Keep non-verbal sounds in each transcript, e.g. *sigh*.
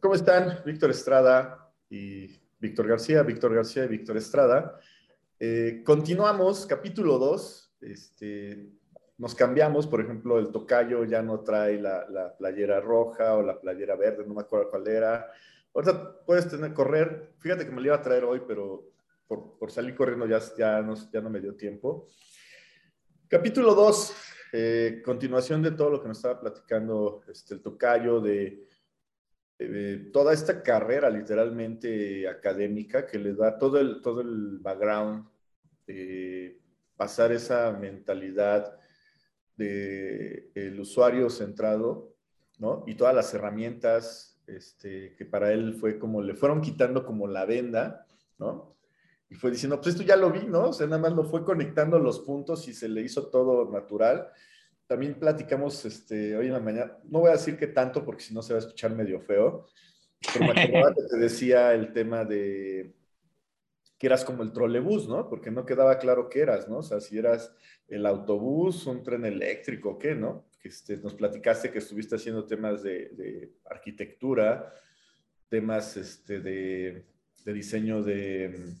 ¿Cómo están? Víctor Estrada y Víctor García, Víctor García y Víctor Estrada. Eh, continuamos, capítulo 2. Este, nos cambiamos, por ejemplo, el tocayo ya no trae la, playera roja o la playera verde, no me acuerdo cuál era. Ahorita puedes tener, correr. Fíjate que me lo iba a traer hoy, pero por, salir corriendo ya, ya, no, ya no me dio tiempo. Capítulo 2, eh, continuación de todo lo que nos estaba platicando este, el tocayo de toda esta carrera literalmente académica que les da todo el, todo el background, pasar esa mentalidad del el usuario centrado, ¿no? Y todas las herramientas este, que para él fue como, le fueron quitando como la venda, ¿no? Y fue diciendo, pues esto ya lo vi, ¿no? O sea, nada más lo fue conectando los puntos y se le hizo todo natural también platicamos este, hoy en la mañana, no voy a decir que tanto porque si no se va a escuchar medio feo, pero me acordaba que te decía el tema de que eras como el trolebús, ¿no? Porque no quedaba claro qué eras, ¿no? O sea, si eras el autobús, un tren eléctrico, ¿qué, no? Que este, nos platicaste que estuviste haciendo temas de, arquitectura, temas este, de, diseño de,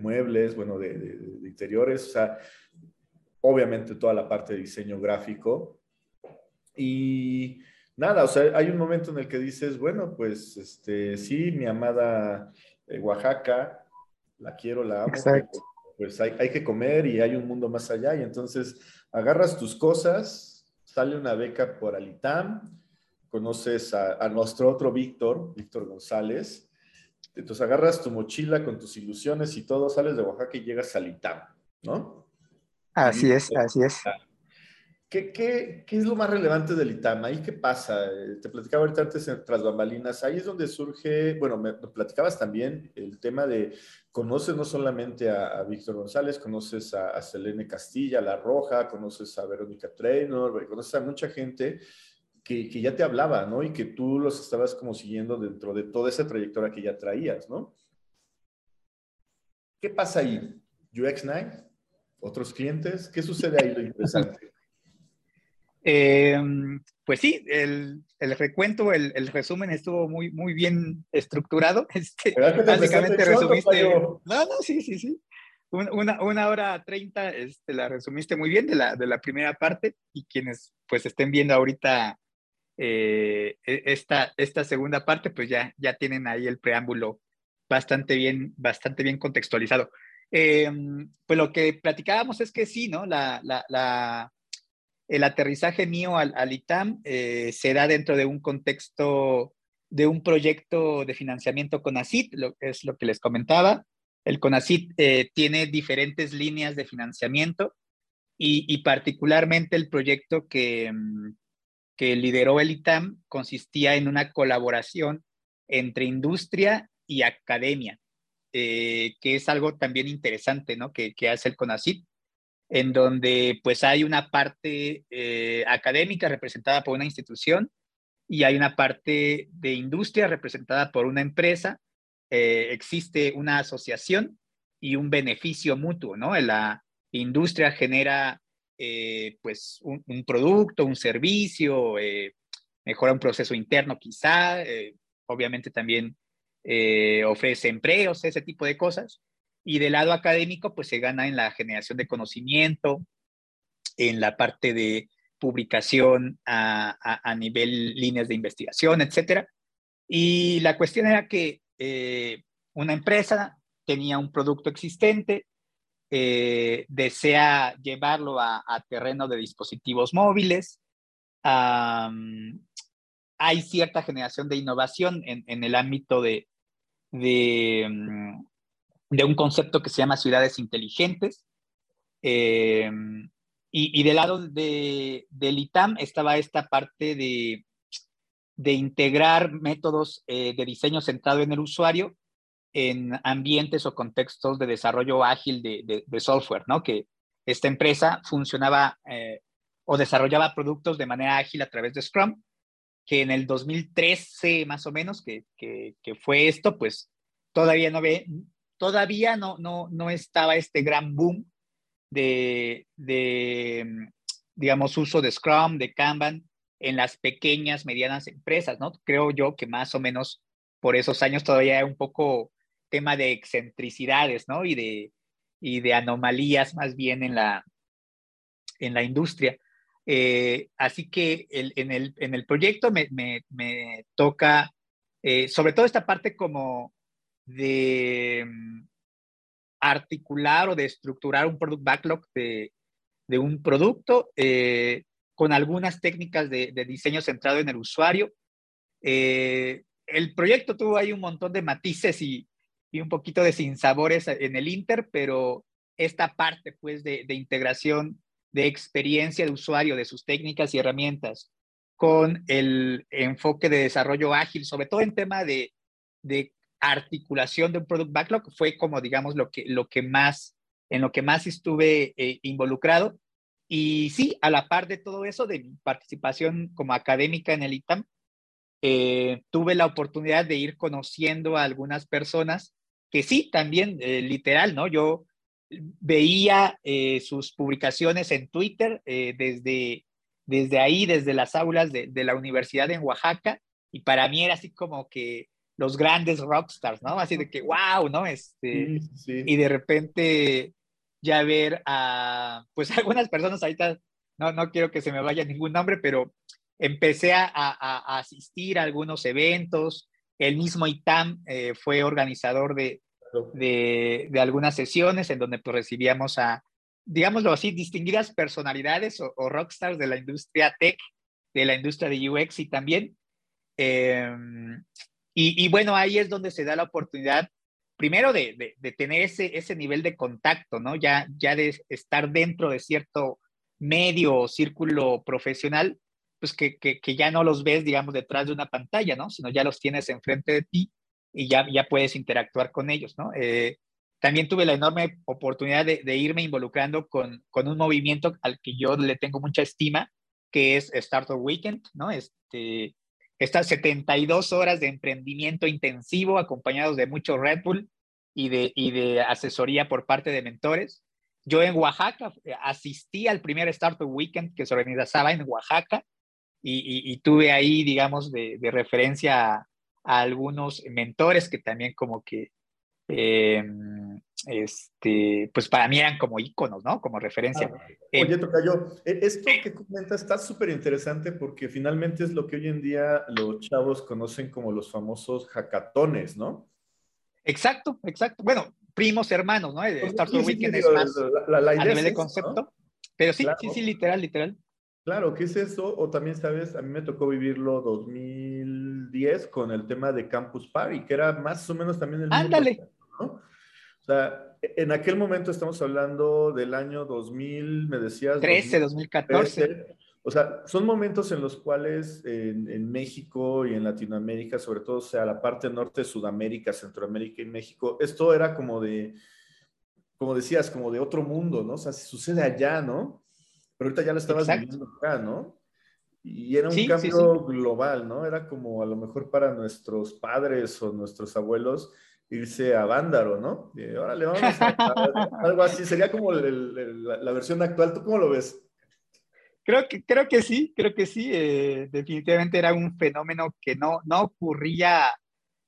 muebles, bueno, de, interiores, o sea, obviamente toda la parte de diseño gráfico. Y nada, o sea, hay un momento en el que dices, bueno, pues este, sí, mi amada eh, Oaxaca, la quiero, la amo. Pues hay, hay, que comer y hay un mundo más allá. Y entonces agarras tus cosas, sale una beca por Alitam, conoces a, a nuestro otro Víctor, Víctor González. Entonces agarras tu mochila con tus ilusiones y todo, sales de Oaxaca y llegas a Alitam, ¿no? Así es, así es. ¿Qué, qué, qué es lo más relevante del ITAM? ¿Ahí qué pasa? Eh, te platicaba ahorita antes en Tras Bambalinas. Ahí es donde surge, bueno, me, platicabas también el tema de, conoces no solamente a, Víctor González, conoces a, Selene Castilla, La Roja, conoces a Verónica Traynor, conoces a mucha gente que, que, ya te hablaba, ¿no? Y que tú los estabas como siguiendo dentro de toda esa trayectoria que ya traías, ¿no? ¿Qué pasa ahí? UX9 otros clientes? ¿Qué sucede ahí lo interesante? *laughs* Em, pues sí, el, el recuento, el, el, resumen estuvo muy, muy bien estructurado. *laughs* Este, básicamente resumiste. No, no, sí, sí, sí. Una, una hora treinta este, la resumiste muy bien de la, de la primera parte y quienes pues estén viendo ahorita eh, e, esta, esta segunda parte, pues ya, ya tienen ahí el preámbulo bastante bien, bastante bien contextualizado. Em, pues lo que platicábamos es que sí, ¿no? El aterrizaje mío al, ITAM eh, se da dentro de un contexto de un proyecto de financiamiento CONACIT, lo, es lo que les comentaba. El CONACIT eh, tiene diferentes líneas de financiamiento y, particularmente el proyecto mm, que lideró el ITAM consistía en una colaboración entre industria y academia. Eh, que es algo también interesante, ¿no? Que, hace el CONACYT, en donde pues hay una parte eh, académica representada por una institución y hay una parte de industria representada por una empresa. Eh, existe una asociación y un beneficio mutuo, ¿no? La industria genera pues un, un, producto, un servicio, mejora un proceso interno quizá, obviamente también eh, ofrece empleos, ese tipo de cosas. Y del lado académico, pues se gana en la generación de conocimiento, en la parte de publicación a, nivel líneas de investigación, etcétera. Y la cuestión era que eh, una empresa tenía un producto existente, eh, desea llevarlo a, terreno de dispositivos móviles. hay cierta generación de innovación en el ámbito de, Mm, de, un concepto que se llama ciudades inteligentes. Eh, y, del lado de, del ITAM estaba esta parte de, de integrar métodos eh, de diseño centrado en el usuario en ambientes o contextos de desarrollo ágil de, software, ¿no? Que esta empresa funcionaba eh, o desarrollaba productos de manera ágil a través de Scrum que en el 2013 más o menos, que, que, fue esto, pues todavía no ve, todavía no, no, no estaba este gran boom de, de, digamos, uso de Scrum, de Kanban en las pequeñas, medianas empresas, ¿no? Creo yo que más o menos por esos años todavía un poco tema de excentricidades, ¿no? Y de, y de anomalías más bien en la, en la industria. Eh, así que en, el, proyecto me, toca, eh, sobre todo esta parte como de mm, articular o de estructurar un product backlog de, un producto eh, con algunas técnicas de, diseño centrado en el usuario. el proyecto tuvo ahí un montón de matices y, un poquito de sinsabores en el Inter, pero esta parte pues de integración de experiencia de usuario, de sus técnicas y herramientas, con el enfoque de desarrollo ágil, sobre todo en tema de, de articulación de un product backlog, fue como, digamos, lo que, lo que más, en lo que más estuve eh, involucrado. Y sí, a la par de todo eso, de mi participación como académica en el ITAM, eh, tuve la oportunidad de ir conociendo a algunas personas que sí, también eh, literal, ¿no? Yo veía eh, sus publicaciones en Twitter eh, desde, desde ahí, desde las aulas de, de, la universidad en Oaxaca, y para mí era así como que los grandes rockstars, ¿no? Así de que, wow, ¿no? Este, Y de repente ya ver a, pues *laughs* algunas personas ahorita, no, no quiero que se me vaya ningún nombre, pero empecé a, a, a asistir a algunos eventos, el mismo ITAM eh, fue organizador de, de, algunas sesiones en donde pues, recibíamos a, digámoslo así, distinguidas personalidades o, rockstars de la industria tech, de la industria de UX y también. Em, y, bueno, ahí es donde se da la oportunidad, primero de, de, tener ese, ese nivel de contacto, ¿no? Ya, ya de estar dentro de cierto medio o círculo profesional, pues que, que, que, ya no los ves, digamos, detrás de una pantalla, ¿no? Sino ya los tienes enfrente de ti y ya, ya puedes interactuar con ellos, ¿no? Eh, también tuve la enorme oportunidad de, irme involucrando con, con, un movimiento al que yo le tengo mucha estima, que es Startup Weekend, ¿no? Este, estas 72 horas de emprendimiento intensivo acompañados de mucho Red Bull y de, y de asesoría por parte de mentores. Yo en Oaxaca eh, asistí al primer Startup Weekend que se organizaba en Oaxaca y, tuve ahí, digamos, de, de referencia a algunos mentores que también como que, em, este, pues para mí eran como íconos, ¿no? Como referencia. Ah, oye, Tocayo, e, esto que comentas está súper interesante porque finalmente es lo que hoy en día los chavos conocen como los famosos hackatones, ¿no? Exacto, exacto. Bueno, primos hermanos, ¿no? Startup Weekend es más a nivel de concepto. Pero sí, sí, sí, literal, literal. Claro, ¿qué es eso? O también, sabes, a mí me tocó vivirlo 2010 con el tema de Campus Party, que era más o menos también el Ándale. ¿no? O sea, en aquel momento estamos hablando del año 2000, me decías. 13, 2014. O sea, son momentos en los cuales en, en, México y en Latinoamérica, sobre todo, o sea, la parte norte de Sudamérica, Centroamérica y México, esto era como de, como decías, como de otro mundo, ¿no? O sea, si sucede allá, ¿no? Pero ahorita ya lo estabas viviendo acá, ¿no? Y era un cambio global, ¿no? Era como a lo mejor para nuestros padres o nuestros abuelos irse a Vándaro, ¿no? Y, órale, vamos a, *laughs* algo así. Sería como la, versión actual. ¿Tú cómo lo ves? Creo que, creo que sí, creo que sí. Eh, definitivamente era un fenómeno que no, no ocurría,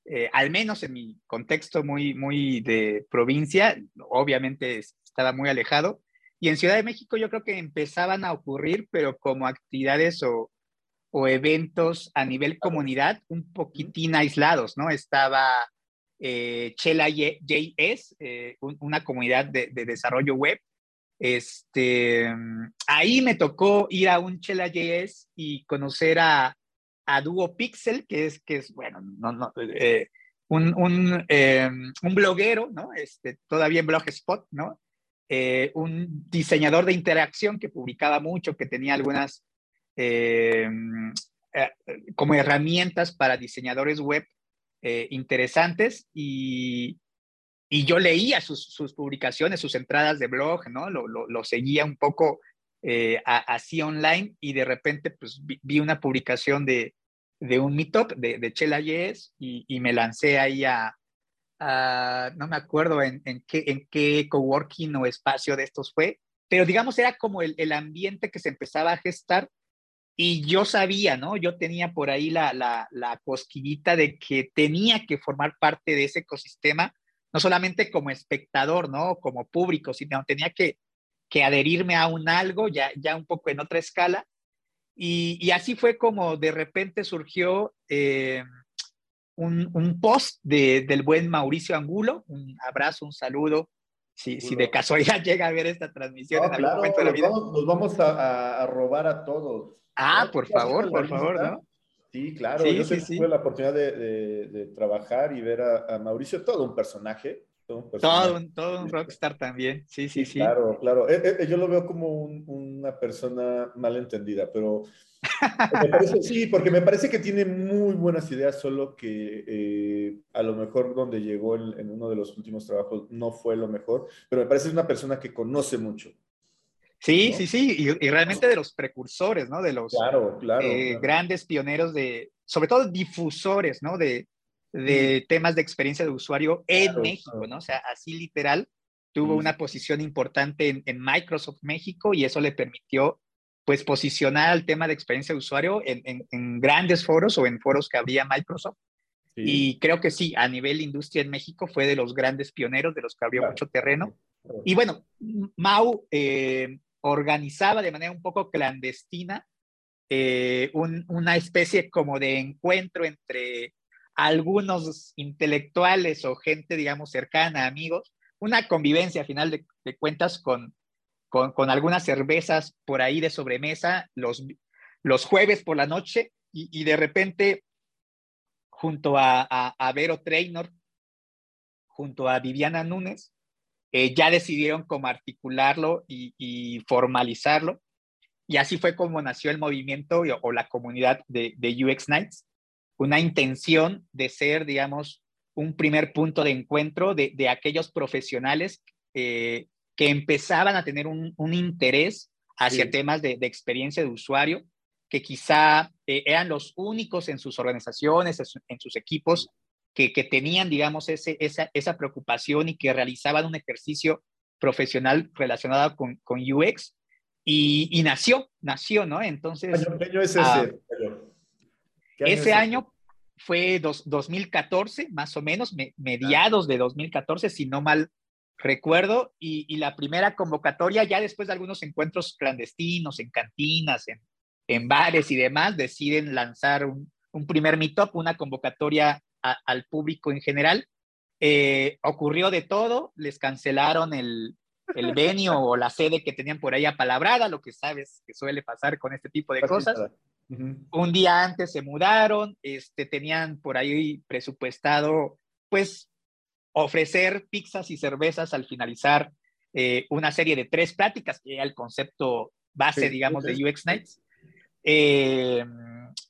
eh, al menos en mi contexto muy, muy de provincia. Obviamente estaba muy alejado, y en Ciudad de México yo creo que empezaban a ocurrir, pero como actividades o, o eventos a nivel comunidad un poquitín aislados, ¿no? Estaba eh, Chela JS, eh, una comunidad de, de, desarrollo web. Este, ahí me tocó ir a un Chela JS y conocer a, a Duo Pixel, que es, que es bueno, no, no, eh, un, un, un, bloguero, ¿no? Este, todavía en Blogspot, ¿no? Eh, un diseñador de interacción que publicaba mucho, que tenía algunas eh, eh, como herramientas para diseñadores web interesantes y, y, yo leía sus, sus, publicaciones, sus entradas de blog, ¿no? Lo, lo, seguía un poco así online y de repente pues vi, una publicación de, de un meetup de, de Chela Yes y, y me lancé ahí a, Ah, no me acuerdo en, qué, en qué coworking o espacio de estos fue, pero digamos era como el, ambiente que se empezaba a gestar Y yo sabía, ¿no? Yo tenía por ahí la, la, la cosquillita de que tenía que formar parte de ese ecosistema, no solamente como espectador, ¿no? Como público, sino tenía que, que adherirme a un algo ya, ya un poco en otra escala. Y, así fue como de repente surgió eh, un, un, post de, del buen Mauricio Angulo, un abrazo, un saludo, si, si de casualidad *laughs* llega a ver esta transmisión en algún momento de la vida. Vamos, nos vamos a, a robar a todos. Ah, por favor, por favor, ¿no? Sí, claro. Sí, Yo sí, tuve la oportunidad de, de, trabajar y ver a, Mauricio, todo un personaje. Todo un, todo un, todo un rockstar también. Sí, sí, sí. Claro, claro. Eh, eh, yo lo veo como una persona malentendida, pero sí, porque me parece que tiene muy buenas ideas, solo que eh, a lo mejor donde llegó en, en, uno de los últimos trabajos no fue lo mejor, pero me parece una persona que conoce mucho. Sí, sí, sí, y, realmente de los precursores, ¿no? De los eh, grandes pioneros de, sobre todo difusores, ¿no? De, de temas de experiencia de usuario en México, ¿no? O sea, así literal, tuvo una posición importante en, en, Microsoft México y eso le permitió, pues, posicionar el tema de experiencia de usuario en, en, grandes foros o en foros que había Microsoft. Y creo que sí, a nivel industria en México fue de los grandes pioneros, de los que abrió mucho terreno. Y bueno, Mau eh, organizaba de manera un poco clandestina eh, una especie como de encuentro entre algunos intelectuales o gente, digamos, cercana, amigos, una convivencia a final de, cuentas con, con, algunas cervezas por ahí de sobremesa los, los jueves por la noche y, de repente junto a, a, Vero Trainor, junto a Viviana Núñez, eh, ya decidieron cómo articularlo y, formalizarlo. Y así fue como nació el movimiento o, la comunidad de, UX Nights, una intención de ser, digamos, un primer punto de encuentro de, aquellos profesionales eh, que empezaban a tener un, interés hacia temas de, experiencia de usuario, que quizá eh, eran los únicos en sus organizaciones, en sus equipos, que, tenían, digamos, ese, esa, esa, preocupación y que realizaban un ejercicio profesional relacionado con, con UX y, nació, nació, ¿no? Entonces... ¿Qué año es ah, ese? ese año fue 2014, más o menos, mediados de 2014, si no mal recuerdo, y, la primera convocatoria, ya después de algunos encuentros clandestinos, en cantinas, en, en bares y demás, deciden lanzar un, un primer meetup, una convocatoria al público en general. Eh, ocurrió de todo, les cancelaron el, el venio *laughs* o la sede que tenían por ahí apalabrada, lo que sabes que suele pasar con este tipo de cosas. Un día antes se mudaron, este, tenían por ahí presupuestado, pues, ofrecer pizzas y cervezas al finalizar eh, una serie de tres pláticas, que era el concepto base, digamos, de UX Nights. Eh,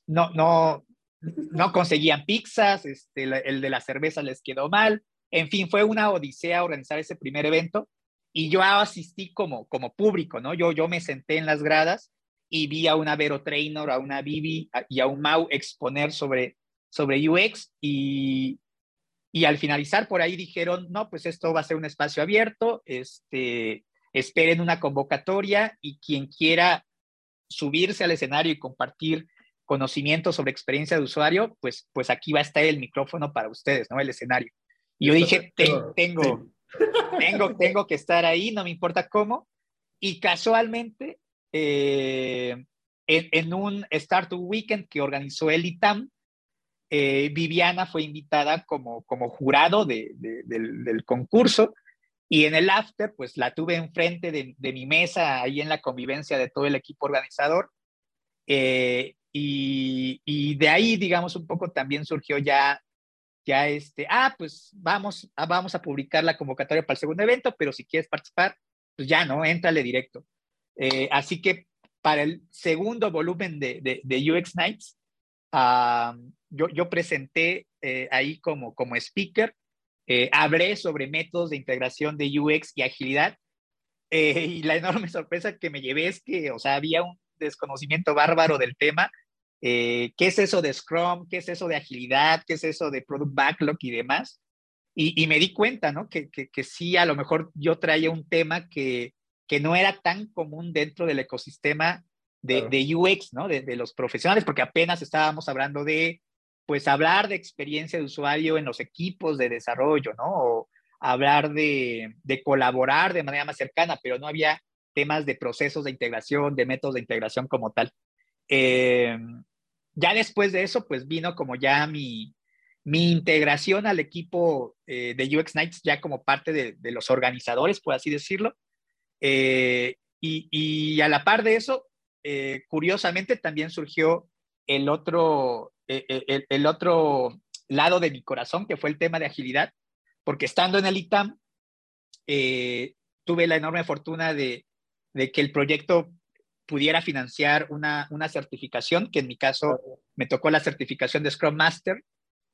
no, no, no conseguían pizzas, este, el de la cerveza les quedó mal, en fin, fue una odisea organizar ese primer evento y yo asistí como, como público, ¿no? Yo, yo me senté en las gradas y vi a una Vero Trainer, a una Bibi y a un Mau exponer sobre, sobre UX y, y al finalizar por ahí dijeron, no, pues esto va a ser un espacio abierto, este, esperen una convocatoria y quien quiera subirse al escenario y compartir conocimiento sobre experiencia de usuario, pues, pues aquí va a estar el micrófono para ustedes, ¿no? El escenario. Y yo dije, tengo, tengo, tengo que estar ahí, no me importa cómo. Y casualmente, eh, en, un Startup Weekend que organizó el ITAM, eh, Viviana fue invitada como, como jurado de, del, del, concurso y en el after, pues la tuve enfrente de, de mi mesa, ahí en la convivencia de todo el equipo organizador. Eh, y, de ahí, digamos, un poco también surgió ya, ya este, ah, pues vamos, ah, vamos a publicar la convocatoria para el segundo evento, pero si quieres participar, pues ya, ¿no? Éntrale directo. Eh, así que para el segundo volumen de, de, UX Nights, yo, presenté eh, ahí como, como speaker, eh, hablé sobre métodos de integración de UX y agilidad, y la enorme sorpresa que me llevé es que, o sea, había un desconocimiento bárbaro del tema qué es eso de Scrum, qué es eso de agilidad, qué es eso de Product Backlog y demás. Y, me di cuenta, ¿no? Que, que, sí, a lo mejor yo traía un tema que, que no era tan común dentro del ecosistema de, UX, ¿no? De, de, los profesionales, porque apenas estábamos hablando de, pues, hablar de experiencia de usuario en los equipos de desarrollo, ¿no? O hablar de, de colaborar de manera más cercana, pero no había temas de procesos de integración, de métodos de integración como tal. Eh, ya después de eso, pues vino como ya mi, mi integración al equipo eh, de UX Nights, ya como parte de, de los organizadores, por así decirlo. Eh, y, a la par de eso, eh, curiosamente también surgió el otro, eh, el, otro lado de mi corazón, que fue el tema de agilidad, porque estando en el ITAM, tuve la enorme fortuna de, de, que el proyecto pudiera financiar una, una certificación, que en mi caso me tocó la certificación de Scrum Master,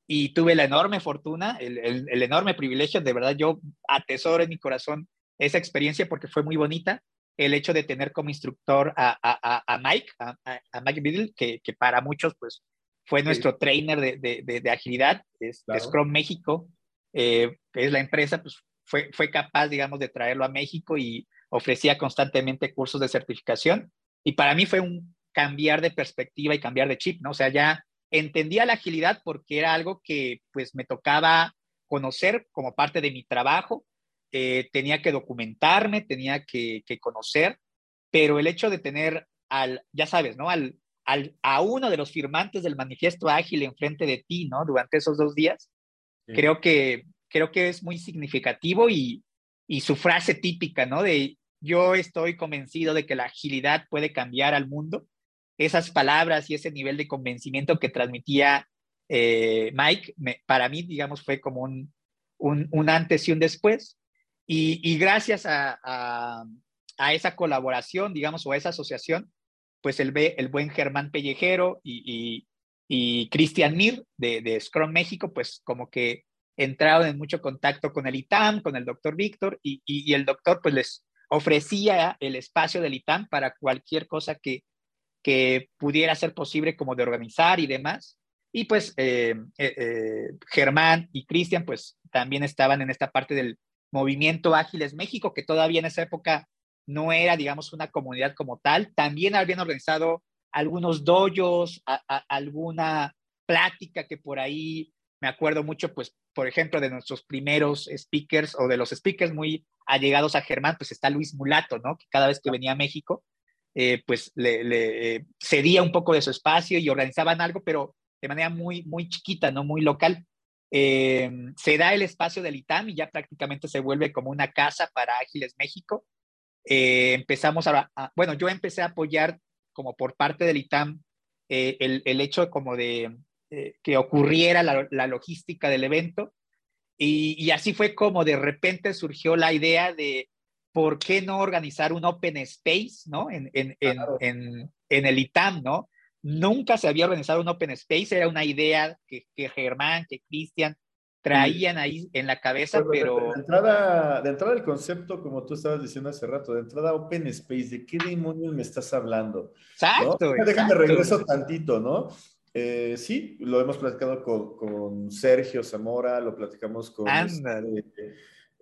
y tuve la enorme fortuna, el, el, el, enorme privilegio, de verdad yo atesoro en mi corazón esa experiencia porque fue muy bonita el hecho de tener como instructor a, a, a Mike, a, a, Mike Biddle, que, que, para muchos pues fue nuestro trainer de, de, de, agilidad, es, de Scrum México, eh, que es la empresa, pues fue, fue capaz, digamos, de traerlo a México y ofrecía constantemente cursos de certificación. Y para mí fue un cambiar de perspectiva y cambiar de chip, ¿no? O sea, ya entendía la agilidad porque era algo que pues me tocaba conocer como parte de mi trabajo, eh, tenía que documentarme, tenía que, conocer, pero el hecho de tener al, ya sabes, ¿no? Al, al, a uno de los firmantes del manifiesto ágil enfrente de ti, ¿no? Durante esos dos días, creo, que, creo que es muy significativo y, y su frase típica, ¿no? De yo estoy convencido de que la agilidad puede cambiar al mundo. Esas palabras y ese nivel de convencimiento que transmitía eh, Mike, para mí, digamos, fue como un, un, un, antes y un después. Y, gracias a, esa colaboración, digamos, o a esa asociación, pues el, el buen Germán Pellejero y, Cristian Mir de, Scrum México, pues como que entraron en mucho contacto con el ITAM, con el doctor Víctor, y, el doctor pues les ofrecía el espacio del ITAM para cualquier cosa que, que pudiera ser posible como de organizar y demás. Y pues eh, eh, eh, Germán y Cristian pues también estaban en esta parte del, Movimiento Ágiles México, que todavía en esa época no era, digamos, una comunidad como tal. También habían organizado algunos doyos, alguna plática que por ahí me acuerdo mucho, pues, por ejemplo, de nuestros primeros speakers o de los speakers muy allegados a Germán, pues está Luis Mulato, ¿no? Que cada vez que venía a México, eh, pues le, eh, cedía un poco de su espacio y organizaban algo, pero de manera muy, muy chiquita, ¿no? Muy local. Eh, se da el espacio del ITAM y ya prácticamente se vuelve como una casa para Ágiles México. Eh, empezamos a, bueno, yo empecé a apoyar como por parte del ITAM eh, el, el, hecho como de que ocurriera la, la, logística del evento y, y, así fue como de repente surgió la idea de por qué no organizar un open space, ¿no? En, en, en, en el ITAM, ¿no? Nunca se había organizado un open space, era una idea que, que Germán, que Cristian traían ahí en la cabeza, pero... De entrada, de entrada el concepto, como tú estabas diciendo hace rato, de entrada open space, ¿de qué demonios me estás hablando? Exacto. ¿no? Déjame regreso tantito, ¿no? Eh, sí, lo hemos platicado con, con, Sergio Zamora, lo platicamos con... Este,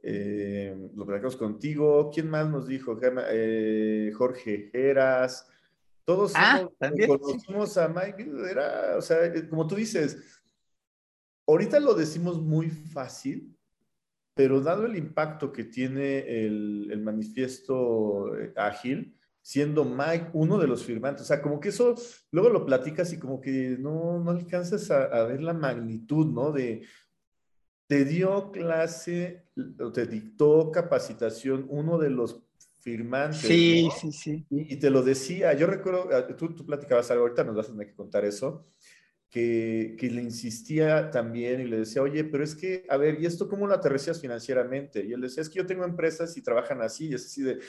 eh, lo platicamos contigo. ¿Quién más nos dijo? Eh, Jorge Geras. Todos ah, conocimos a Mike, era, o sea, como tú dices, ahorita lo decimos muy fácil, pero dado el impacto que tiene el, el manifiesto eh, ágil, siendo Mike uno de los firmantes, o sea, como que eso luego lo platicas y como que no, no alcanzas a, a ver la magnitud, ¿no? De, te dio clase, te dictó capacitación uno de los firmante. Sí, sí, sí. Y, te lo decía, yo recuerdo, ah, tú, tú platicabas algo, ahorita nos vas a tener que contar eso, que, que, le insistía también y le decía, oye, pero es que, a ver, ¿y esto cómo lo aterrizas financieramente? Y él decía, es que yo tengo empresas y trabajan así, y es así de,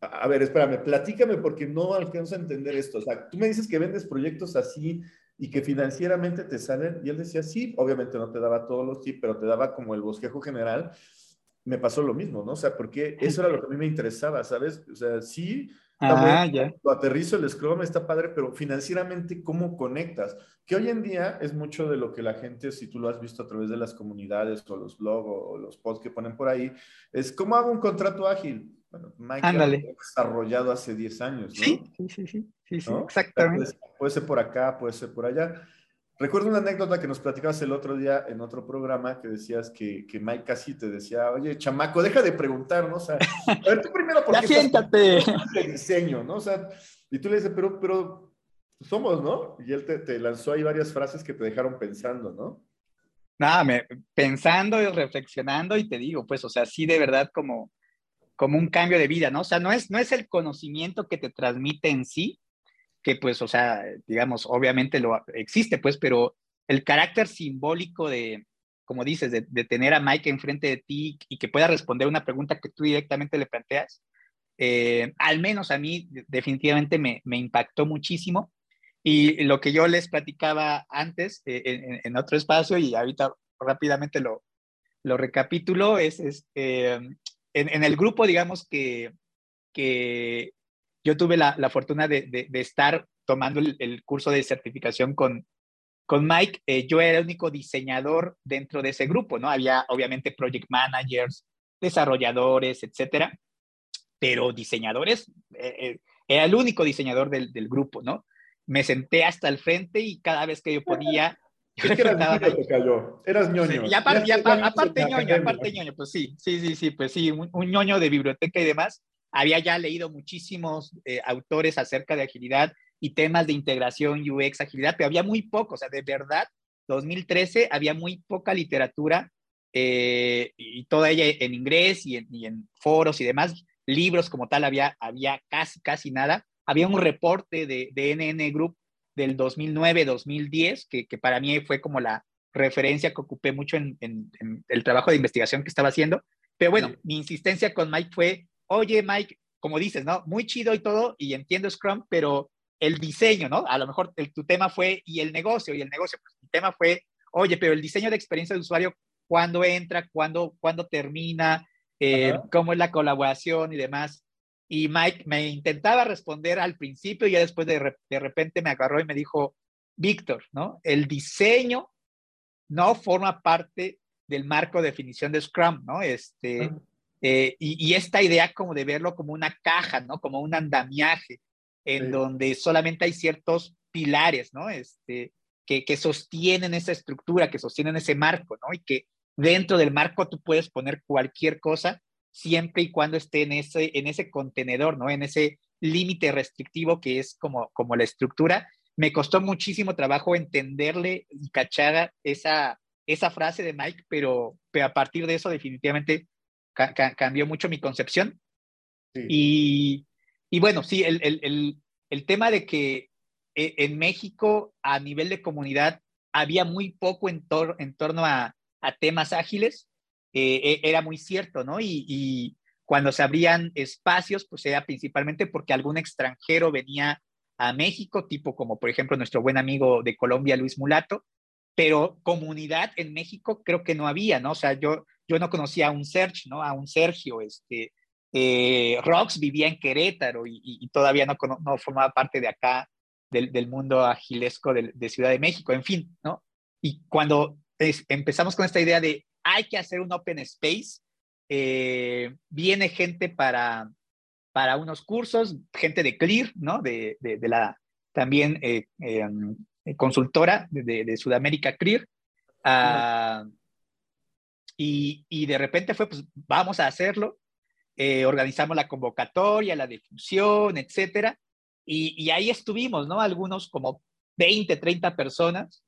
a ver, espérame, platícame porque no alcanzo a entender esto. O sea, tú me dices que vendes proyectos así y que financieramente te salen, y él decía, sí, obviamente no te daba todos los tips, pero te daba como el bosquejo general me pasó lo mismo, ¿no? O sea, porque eso era lo que a mí me interesaba, ¿sabes? O sea, sí, ah, ya. lo aterrizo el Scrum, está padre, pero financieramente, ¿cómo conectas? Que hoy en día es mucho de lo que la gente, si tú lo has visto a través de las comunidades o los blogs o, los posts que ponen por ahí, es ¿cómo hago un contrato ágil? Bueno, Mike desarrollado hace 10 años, ¿no? Sí, sí, sí, sí, sí, exactamente. Puede, ser por acá, puede ser por allá. Recuerdo una anécdota que nos platicabas el otro día en otro programa que decías que, que Mike casi te decía, oye, chamaco, deja de preguntar, ¿no? O sea, a ver, tú primero, ¿por qué siéntate. de diseño, ¿no? O sea, y tú le dices, pero, pero somos, ¿no? Y él te, te lanzó ahí varias frases que te dejaron pensando, ¿no? Nada, me, pensando y reflexionando y te digo, pues, o sea, sí de verdad como, como un cambio de vida, ¿no? O sea, no es, no es el conocimiento que te transmite en sí, que pues, o sea, digamos, obviamente lo existe, pues, pero el carácter simbólico de, como dices, de, tener a Mike enfrente de ti y que pueda responder una pregunta que tú directamente le planteas, eh, al menos a mí definitivamente me, me, impactó muchísimo. Y lo que yo les platicaba antes eh, en, otro espacio y ahorita rápidamente lo, lo recapitulo, es, es eh, en, el grupo, digamos que, que yo tuve la, la fortuna de, de, estar tomando el, curso de certificación con, con Mike. Eh, yo era el único diseñador dentro de ese grupo, ¿no? Había obviamente project managers, desarrolladores, etcétera, pero diseñadores, era el único diseñador del, del grupo, ¿no? me senté hasta el frente y cada vez que yo podía... Yo *laughs* es que eras ñoño, te cayó. Eras ñoño. y aparte, aparte ñoño, aparte ñoño, pues sí, sí, sí, sí, pues sí, un, ñoño de biblioteca y demás. Había ya leído muchísimos eh, autores acerca de agilidad y temas de integración UX, agilidad, pero había muy poco, o sea, de verdad, 2013 había muy poca literatura eh, y toda ella en inglés y en, y en, foros y demás, libros como tal había, había casi, casi nada había un reporte de, de NN Group del 2009-2010, que, que, para mí fue como la referencia que ocupé mucho en, en, el trabajo de investigación que estaba haciendo. Pero bueno, mi insistencia con Mike fue, oye Mike, como dices, ¿no? Muy chido y todo, y entiendo Scrum, pero el diseño, ¿no? A lo mejor el, tu tema fue, y el negocio, y el negocio, pues mi tema fue, oye, pero el diseño de experiencia de usuario, ¿cuándo entra? ¿Cuándo, cuándo termina? Eh, ¿Cómo es la colaboración y demás? Y Mike me intentaba responder al principio y ya después de, de repente me agarró y me dijo, Víctor, ¿no? El diseño no forma parte del marco de definición de Scrum, ¿no? Este, eh, y, y, esta idea como de verlo como una caja, ¿no? Como un andamiaje, en donde solamente hay ciertos pilares, ¿no? Este, que, que, sostienen esa estructura, que sostienen ese marco, ¿no? Y que dentro del marco tú puedes poner cualquier cosa siempre y cuando esté en ese, en ese contenedor, ¿no? En ese límite restrictivo que es como, como la estructura. Me costó muchísimo trabajo entenderle y cachar esa, esa frase de Mike, pero, pero a partir de eso definitivamente cambió mucho mi concepción. Y, y, bueno, sí, el, el, el, el tema de que eh, en México a nivel de comunidad había muy poco en, en torno a, a temas ágiles. Eh, e, era muy cierto, ¿no? Y, cuando se abrían espacios, pues era principalmente porque algún extranjero venía a México, tipo como por ejemplo nuestro buen amigo de Colombia, Luis Mulato, pero comunidad en México creo que no había, ¿no? O sea, yo, yo no conocía a un Sergio, ¿no? A un Sergio, este, eh, Rox vivía en Querétaro y, todavía no, no, formaba parte de acá, del, mundo agilesco de, de, Ciudad de México, en fin, ¿no? Y cuando empezamos con esta idea de hay que hacer un open space. Eh, viene gente para, para unos cursos, gente de Clear, ¿no? De, de, la también eh, em, consultora de, de, Sudamérica Clear. Ah, y, y, de repente fue, pues vamos a hacerlo. Eh, organizamos la convocatoria, la difusión, etcétera. Y, y, ahí estuvimos, ¿no? Algunos como 20, 30 personas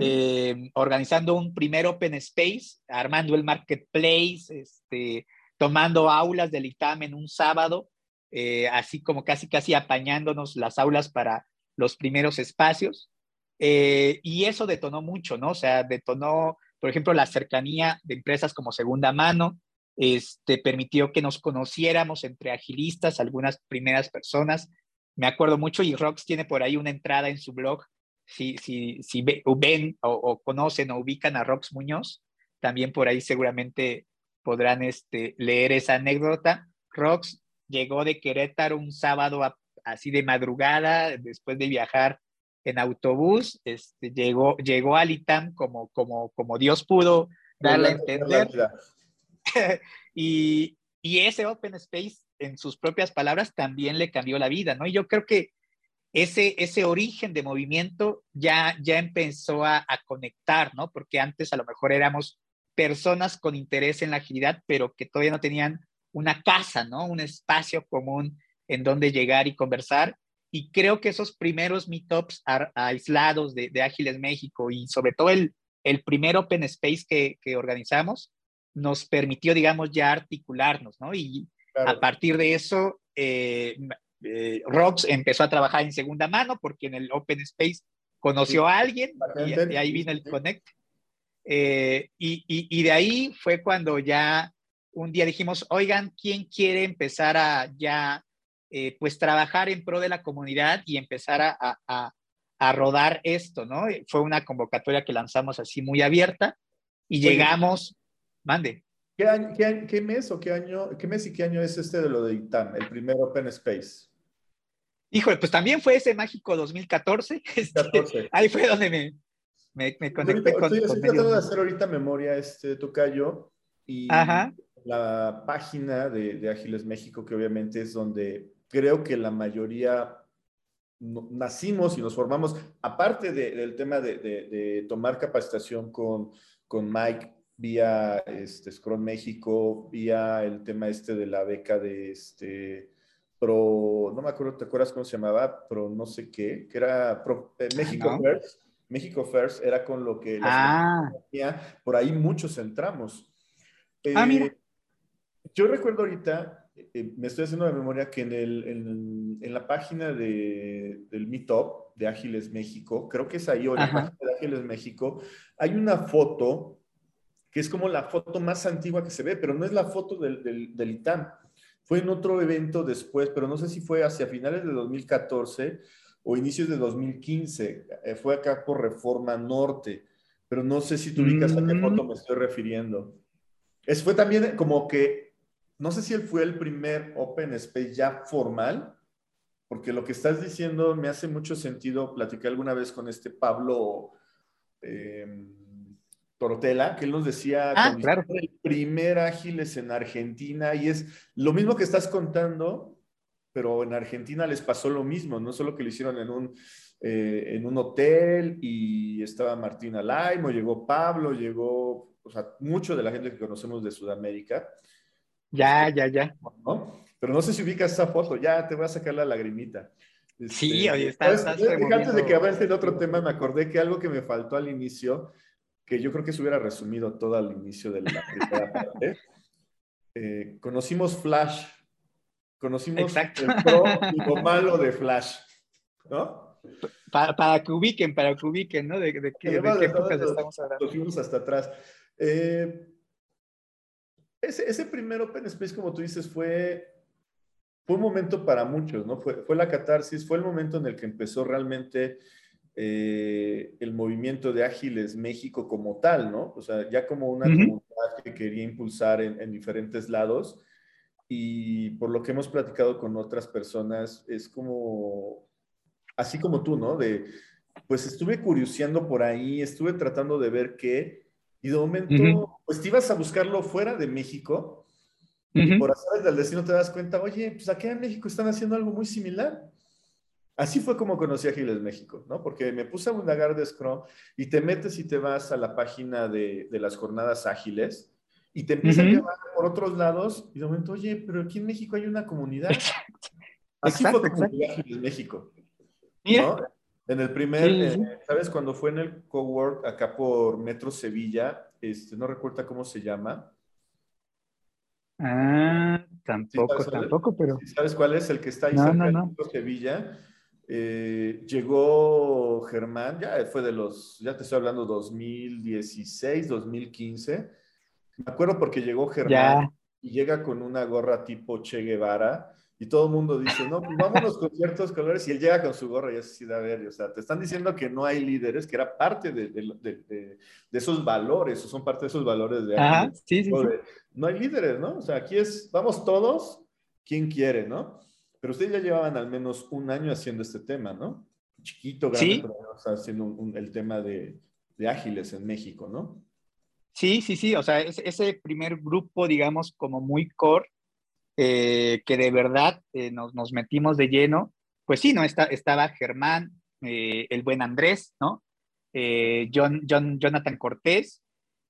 eh, organizando un primer open space, armando el marketplace, este, tomando aulas del ITAM en un sábado, eh, así como casi casi apañándonos las aulas para los primeros espacios. Eh, y eso detonó mucho, ¿no? O sea, detonó, por ejemplo, la cercanía de empresas como Segunda Mano, este, permitió que nos conociéramos entre agilistas, algunas primeras personas. Me acuerdo mucho y Rox tiene por ahí una entrada en su blog si, si, si ven o, conocen o ubican a Rox Muñoz, también por ahí seguramente podrán este, leer esa anécdota. Rox llegó de Querétaro un sábado así de madrugada, después de viajar en autobús, este, llegó, llegó al ITAM como, como, como Dios pudo darle a entender. *laughs* y, y ese Open Space en sus propias palabras, también le cambió la vida, ¿no? Y yo creo que ese, ese origen de movimiento ya, ya empezó a, a conectar, ¿no? Porque antes a lo mejor éramos personas con interés en la agilidad, pero que todavía no tenían una casa, ¿no? Un espacio común en donde llegar y conversar. Y creo que esos primeros meetups aislados de, de Ágiles México y sobre todo el, el primer Open Space que, que organizamos nos permitió, digamos, ya articularnos, ¿no? Y a partir de eso, eh, eh, Rox empezó a trabajar en segunda mano porque en el Open Space conoció a alguien y, y, ahí vino el Connect. Eh, y, y, de ahí fue cuando ya un día dijimos, oigan, ¿quién quiere empezar a ya, eh, pues, trabajar en pro de la comunidad y empezar a, a, a, rodar esto, ¿no? Fue una convocatoria que lanzamos así muy abierta y llegamos, mande. ¿Qué, año, qué, qué, mes o qué año, qué mes y qué año es este de lo de ITAM, el primer Open Space? Híjole, pues también fue ese mágico 2014. *laughs* Este, ahí fue donde me, me, me conecté con. Estoy, tratando de hacer ahorita memoria, este Tocayo, y la página de, de, Ágiles México, que obviamente es donde creo que la mayoría nacimos y nos formamos, aparte de, del tema de, de, tomar capacitación con, con Mike vía este, Scrum México, vía el tema este de la beca de este Pro, no me acuerdo, ¿te acuerdas cómo se llamaba? Pro no sé qué, que era Pro, eh, México First México First era con lo que ah. por ahí muchos entramos. ah, mira. Eh, yo recuerdo ahorita, eh, me estoy haciendo de memoria que en, el, en, en la página de, del Meetup de Ágiles México, creo que es ahí, o en la página de Ágiles México, hay una foto que es como la foto más antigua que se ve, pero no es la foto del, del, del ITAM. Fue en otro evento después, pero no sé si fue hacia finales de 2014 o inicios de 2015. Eh, fue acá por Reforma Norte, pero no sé si tú ubicas a qué foto mm. me estoy refiriendo. Es, fue también como que, no sé si él fue el primer Open Space ya formal, porque lo que estás diciendo me hace mucho sentido. Platicé alguna vez con este Pablo eh, Tortela, que él nos decía ah, claro. el primer Ágiles en Argentina, y es lo mismo que estás contando, pero en Argentina les pasó lo mismo, no solo que lo hicieron en un, eh, en un hotel y estaba Martina Laimo, llegó Pablo, llegó, o sea, mucho de la gente que conocemos de Sudamérica. Ya, este, ya, ya. ¿no? Pero no sé si ubicas esa foto, ya te voy a sacar la lagrimita. sí, oye, está, estás Antes de que avance en otro tema, me acordé que algo que me faltó al inicio, que yo creo que se hubiera resumido todo al inicio de la primera parte, *laughs* eh, conocimos Flash Conocimos Exacto. el pro y lo malo de Flash, ¿no? Para, para, que ubiquen, para que ubiquen, ¿no? De, de, qué, de qué épocas estamos hablando. Nos fuimos hasta atrás. Eh, ese, ese, primer Open Space, como tú dices, fue, fue un momento para muchos, ¿no? Fue, fue la catarsis, fue el momento en el que empezó realmente eh, el movimiento de Ágiles México como tal, ¿no? O sea, ya como una uh -huh. comunidad que quería impulsar en, en diferentes lados y por lo que hemos platicado con otras personas, es como, así como tú, ¿no? De, pues estuve curioseando por ahí, estuve tratando de ver qué, y de momento, uh -huh. pues te ibas a buscarlo fuera de México, uh -huh. y por del destino te das cuenta, oye, pues aquí en México están haciendo algo muy similar. Así fue como conocí a Giles México, ¿no? Porque me puse a indagar de Scrum y te metes y te vas a la página de, de las jornadas ágiles y te empiezan uh -huh. a llevar por otros lados y de momento, oye, pero aquí en México hay una comunidad. Así exacto, fue como exacto. en México. ¿no? En el primer, sí, sí. Eh, ¿sabes? Cuando fue en el cowork acá por Metro Sevilla, este, no recuerda cómo se llama. Ah, tampoco, ¿Sí tampoco, pero. ¿Sabes cuál es? El que está ahí no, cerca no, no. de Metro Sevilla. Eh, llegó Germán, ya fue de los, ya te estoy hablando, 2016, 2015 me acuerdo porque llegó Germán ya. y llega con una gorra tipo Che Guevara y todo el mundo dice, no, pues vámonos con ciertos colores y él llega con su gorra y es así, a ver, o sea, te están diciendo que no hay líderes, que era parte de, de, de, de esos valores, o son parte de esos valores de... Ajá, sí, sí, sí. No hay líderes, ¿no? O sea, aquí es, vamos todos, quien quiere, ¿no? Pero ustedes ya llevaban al menos un año haciendo este tema, ¿no? Chiquito, grande, pero o sea, haciendo un, un, el tema de, de ágiles en México, ¿no? Sí, sí, sí, o sea, ese primer grupo, digamos, como muy core, que de verdad nos, nos, metimos de lleno, pues sí, ¿no? Está, estaba Germán, el buen Andrés, ¿no? John, John, Jonathan Cortés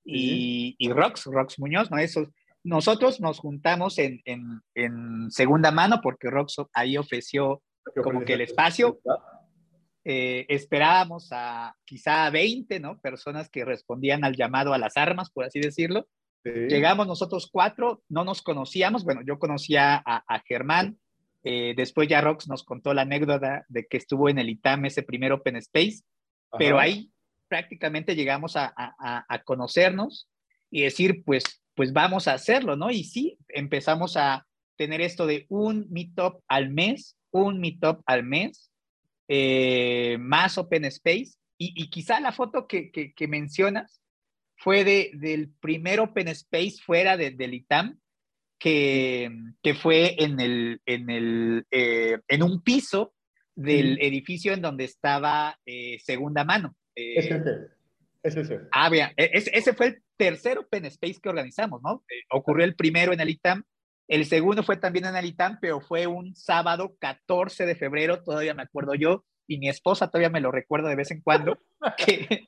y, y Rox, Rox Muñoz, ¿no? Esos, nosotros nos juntamos en, en, en segunda mano porque Rox ahí ofreció como que el espacio. Eh, esperábamos a quizá a 20, ¿no? Personas que respondían al llamado a las armas, por así decirlo. Llegamos nosotros cuatro, no nos conocíamos, bueno, yo conocía a, a Germán, eh, después ya Rox nos contó la anécdota de que estuvo en el ITAM ese primer Open Space, pero ahí prácticamente llegamos a, a, a, conocernos y decir, pues, pues vamos a hacerlo, ¿no? Y sí, empezamos a tener esto de un meetup al mes, un meetup al mes, eh, más open space. Y, quizá la foto que, que, mencionas fue de, del primer open space fuera de, del ITAM, que, que, fue en, el, en, el, eh, en un piso del edificio en donde estaba eh, Segunda Mano. ese, ese. Ah, bien, e, ese, fue el tercer Open Space que organizamos, ¿no? ocurrió el primero en el ITAM el segundo fue también en el pero fue un sábado 14 de febrero, todavía me acuerdo yo, y mi esposa todavía me lo recuerda de vez en cuando, *laughs* que,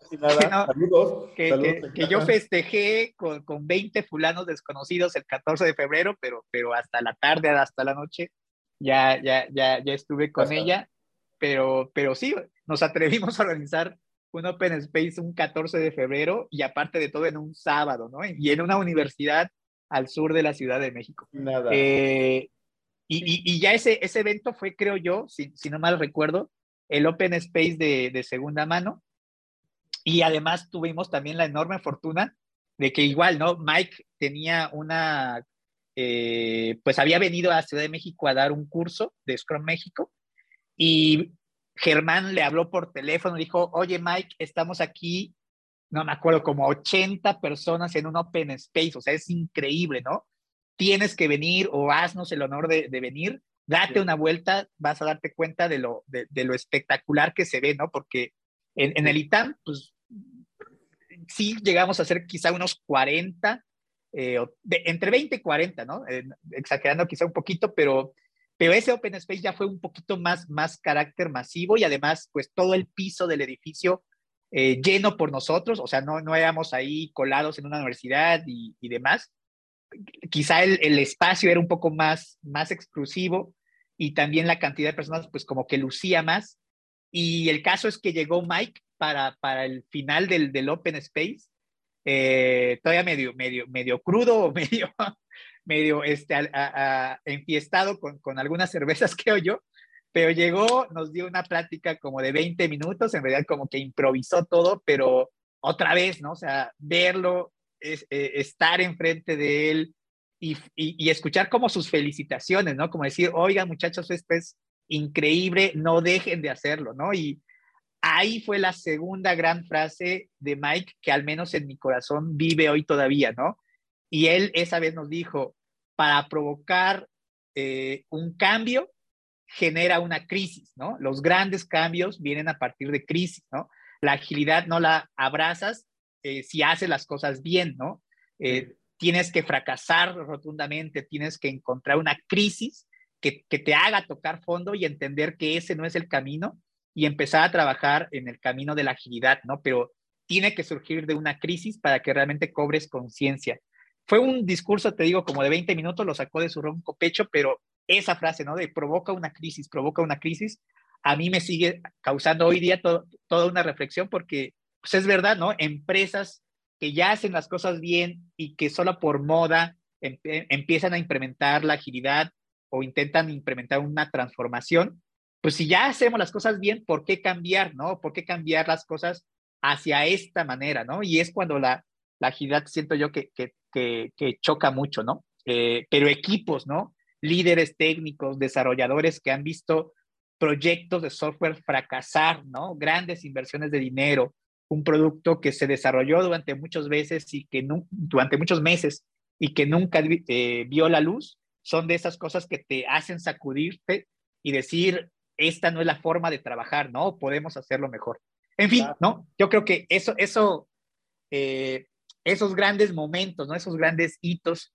que, yo festejé con, con, 20 fulanos desconocidos el 14 de febrero, pero, pero hasta la tarde, hasta la noche, ya, ya, ya, ya estuve con ella, pero, pero sí, nos atrevimos a organizar un Open Space un 14 de febrero y aparte de todo en un sábado, ¿no? Y en una universidad al sur de la Ciudad de México. Nada. Eh, y, y, ya ese, ese evento fue, creo yo, si, si no mal recuerdo, el Open Space de, segunda mano. Y además tuvimos también la enorme fortuna de que igual, ¿no? Mike tenía una, eh, pues había venido a Ciudad de México a dar un curso de Scrum México y Germán le habló por teléfono, dijo, oye Mike, estamos aquí no me acuerdo, como 80 personas en un open space, o sea, es increíble, ¿no? Tienes que venir o haznos el honor de, venir, date una vuelta, vas a darte cuenta de lo, de, lo espectacular que se ve, ¿no? Porque en, el ITAM, pues sí llegamos a ser quizá unos 40, eh, entre 20 y 40, ¿no? Eh, exagerando quizá un poquito, pero, pero ese Open Space ya fue un poquito más, más carácter masivo y además, pues todo el piso del edificio eh, lleno por nosotros, o sea, no, no éramos ahí colados en una universidad y, demás. Quizá el, el, espacio era un poco más, más exclusivo y también la cantidad de personas, pues como que lucía más. Y el caso es que llegó Mike para, para el final del, del Open Space, eh, todavía medio, medio, medio crudo, *laughs* medio, medio este, enfiestado con, con algunas cervezas, *laughs* creo yo, pero llegó, nos dio una plática como de 20 minutos, en realidad como que improvisó todo, pero otra vez, ¿no? O sea, verlo, es, eh, estar enfrente de él y, escuchar como sus felicitaciones, ¿no? Como decir, oigan muchachos, esto es increíble, no dejen de hacerlo, ¿no? Y ahí fue la segunda gran frase de Mike que al menos en mi corazón vive hoy todavía, ¿no? Y él esa vez nos dijo, para provocar eh, un cambio genera una crisis, ¿no? Los grandes cambios vienen a partir de crisis, ¿no? La agilidad no la abrazas eh, si haces las cosas bien, ¿no? Eh, tienes que fracasar rotundamente, tienes que encontrar una crisis que, que, te haga tocar fondo y entender que ese no es el camino y empezar a trabajar en el camino de la agilidad, ¿no? Pero tiene que surgir de una crisis para que realmente cobres conciencia. Fue un discurso, te digo, como de 20 minutos, lo sacó de su ronco pecho, pero esa frase, ¿no? De provoca una crisis, provoca una crisis, a mí me sigue causando hoy día toda una reflexión porque, pues es verdad, ¿no? Empresas que ya hacen las cosas bien y que solo por moda em, em, empiezan a implementar la agilidad o intentan implementar una transformación, pues si ya hacemos las cosas bien, ¿por qué cambiar, no? ¿Por qué cambiar las cosas hacia esta manera, no? Y es cuando la, la agilidad siento yo que, que, que, choca mucho, ¿no? Eh, pero equipos, ¿no? líderes técnicos, desarrolladores que han visto proyectos de software fracasar, ¿no? Grandes inversiones de dinero, un producto que se desarrolló durante muchos meses y que no, durante muchos meses y que nunca eh, vio la luz, son de esas cosas que te hacen sacudirte y decir, esta no es la forma de trabajar, ¿no? Podemos hacerlo mejor. En fin, ¿no? Yo creo que eso, eso, eh, esos grandes momentos, ¿no? Esos grandes hitos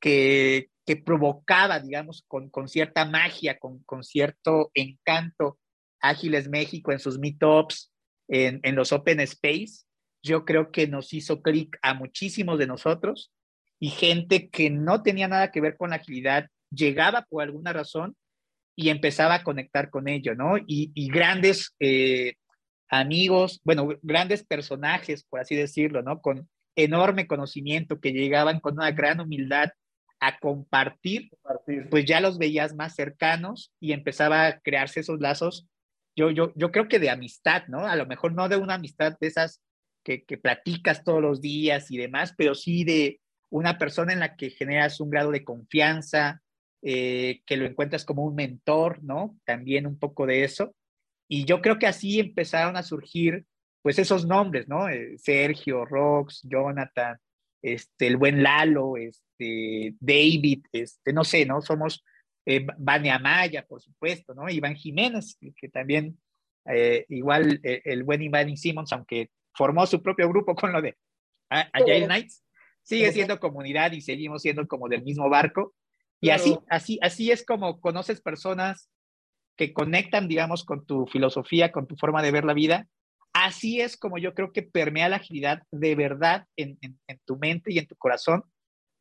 que, que provocaba, digamos, con, con cierta magia, con, con, cierto encanto, Ágiles México en sus meetups, en, en los Open Space, yo creo que nos hizo clic a muchísimos de nosotros y gente que no tenía nada que ver con la agilidad llegaba por alguna razón y empezaba a conectar con ello, ¿no? Y, y grandes eh, amigos, bueno, grandes personajes, por así decirlo, ¿no? Con enorme conocimiento que llegaban con una gran humildad a compartir, compartir, pues ya los veías más cercanos y empezaba a crearse esos lazos. Yo, yo, yo creo que de amistad, ¿no? A lo mejor no de una amistad de esas que, que platicas todos los días y demás, pero sí de una persona en la que generas un grado de confianza, eh, que lo encuentras como un mentor, ¿no? También un poco de eso. Y yo creo que así empezaron a surgir, pues, esos nombres, ¿no? Eh, Sergio, Rox, Jonathan, este, el buen Lalo, este, David, este, no sé, ¿no? Somos eh, Vania Maya, por supuesto, ¿no? Iván Jiménez, que, también, eh, igual el buen Iván Simmons, aunque formó su propio grupo con lo de Agile Knights, sigue siendo comunidad y seguimos siendo como del mismo barco. Y así, así, así es como conoces personas que conectan, digamos, con tu filosofía, con tu forma de ver la vida. Así es como yo creo que permea la agilidad de verdad en, en, tu mente y en tu corazón,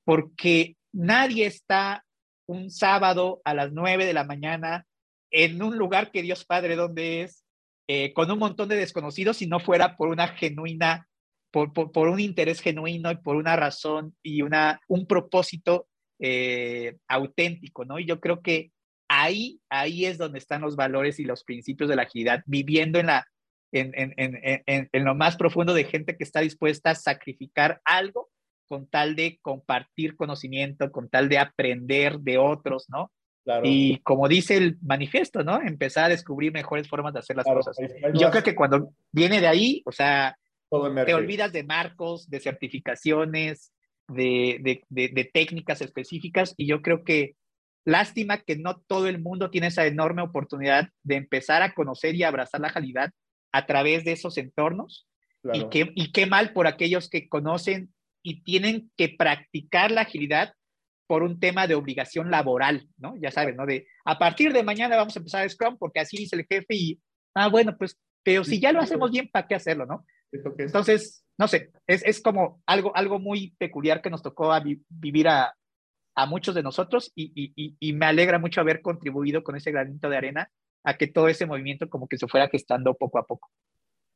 porque nadie está un sábado a las nueve de la mañana en un lugar que Dios Padre donde es, eh, con un montón de desconocidos, si no fuera por una genuina, por, por, por, un interés genuino y por una razón y una, un propósito eh, auténtico, ¿no? Y yo creo que ahí, ahí es donde están los valores y los principios de la agilidad, viviendo en, la, en, en, en, en lo más profundo de gente que está dispuesta a sacrificar algo con tal de compartir conocimiento, con tal de aprender de otros, ¿no? Claro. Y como dice el manifiesto, ¿no? Empezar a descubrir mejores formas de hacer las claro, cosas. yo creo que cuando viene de ahí, o sea, te olvidas de marcos, de certificaciones, de, de, técnicas específicas y yo creo que lástima que no todo el mundo tiene esa enorme oportunidad de empezar a conocer y abrazar la agilidad a través de esos entornos y, qué, y qué mal por aquellos que conocen y tienen que practicar la agilidad por un tema de obligación laboral, ¿no? Ya saben, ¿no? De a partir de mañana vamos a empezar Scrum porque así dice el jefe y, ah, bueno, pues, pero si ya lo hacemos bien, ¿para qué hacerlo, no? Entonces, no sé, es, es, como algo, algo muy peculiar que nos tocó a vivir a, a, muchos de nosotros y, y, y, me alegra mucho haber contribuido con ese granito de arena a que todo ese movimiento como que se fuera gestando poco a poco.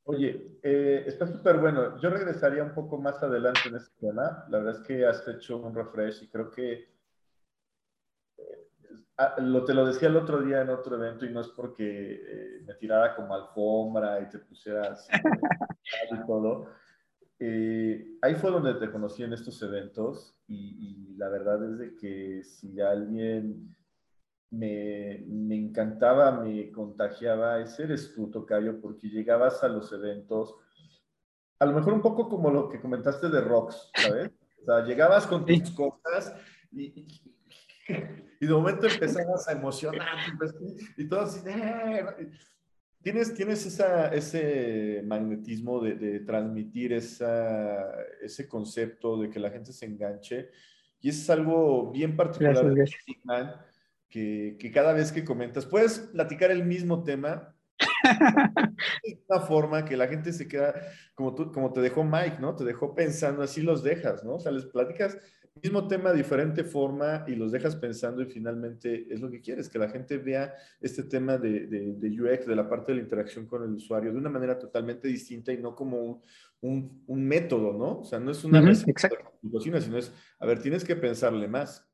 Oye, eh, está súper bueno. Yo regresaría un poco más adelante en este tema. La verdad es que has hecho un refresh y creo que eh, ah, lo, te lo decía el otro día en otro evento y no es porque eh, me tirara como alfombra y te pusieras *laughs* y todo, eh, ahí fue donde te conocí en estos eventos y, la verdad es de que si alguien me, me, encantaba, me contagiaba, ese eres tú, Tocayo, porque llegabas a los eventos, a lo mejor un poco como lo que comentaste de Rocks, ¿sabes? O sea, llegabas con tus cosas y, *laughs* y, de momento empezabas a emocionar y todo así, eh, Tienes, tienes esa, ese magnetismo de, de transmitir esa, ese concepto de que la gente se enganche. Y eso es algo bien particular gracias, gracias. Que, que, cada vez que comentas, puedes platicar el mismo tema. *laughs* de una forma que la gente se queda, como, tú, como te dejó Mike, ¿no? Te dejó pensando, así los dejas, ¿no? O sea, les platicas mismo tema, diferente forma y los dejas pensando y finalmente es lo que quieres, que la gente vea este tema de, de, de UX, de la parte de la interacción con el usuario, de una manera totalmente distinta y no como un, un, un método, ¿no? O sea, no es una uh -huh, cocina, sino es, a ver, tienes que pensarle más.